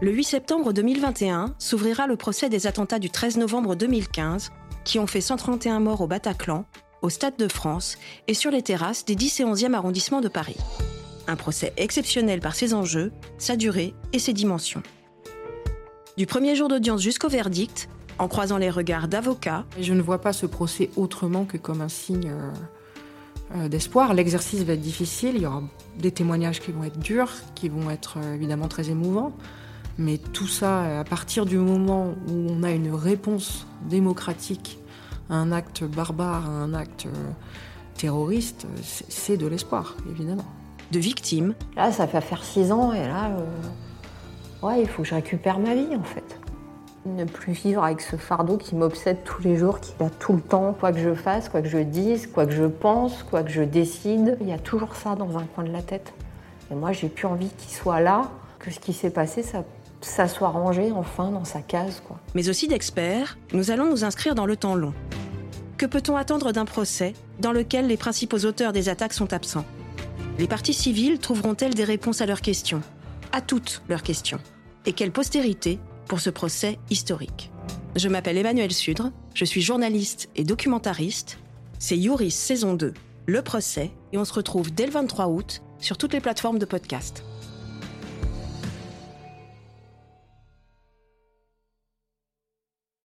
Le 8 septembre 2021 s'ouvrira le procès des attentats du 13 novembre 2015 qui ont fait 131 morts au Bataclan, au Stade de France et sur les terrasses des 10 et 11e arrondissements de Paris. Un procès exceptionnel par ses enjeux, sa durée et ses dimensions. Du premier jour d'audience jusqu'au verdict, en croisant les regards d'avocats. Je ne vois pas ce procès autrement que comme un signe euh, euh, d'espoir. L'exercice va être difficile, il y aura des témoignages qui vont être durs, qui vont être euh, évidemment très émouvants. Mais tout ça, à partir du moment où on a une réponse démocratique à un acte barbare, à un acte terroriste, c'est de l'espoir, évidemment de victimes. Là, ça fait faire six ans et là, euh, ouais, il faut que je récupère ma vie en fait. Ne plus vivre avec ce fardeau qui m'obsède tous les jours, qui a tout le temps, quoi que je fasse, quoi que je dise, quoi que je pense, quoi que je décide. Il y a toujours ça dans un coin de la tête. Et moi, j'ai plus envie qu'il soit là, que ce qui s'est passé, ça, ça soit rangé enfin dans sa case. Quoi. Mais aussi d'experts, nous allons nous inscrire dans le temps long. Que peut-on attendre d'un procès dans lequel les principaux auteurs des attaques sont absents? Les parties civiles trouveront-elles des réponses à leurs questions? À toutes leurs questions Et quelle postérité pour ce procès historique? Je m'appelle Emmanuel Sudre, je suis journaliste et documentariste. C'est Youris saison 2, le procès, et on se retrouve dès le 23 août sur toutes les plateformes de podcast.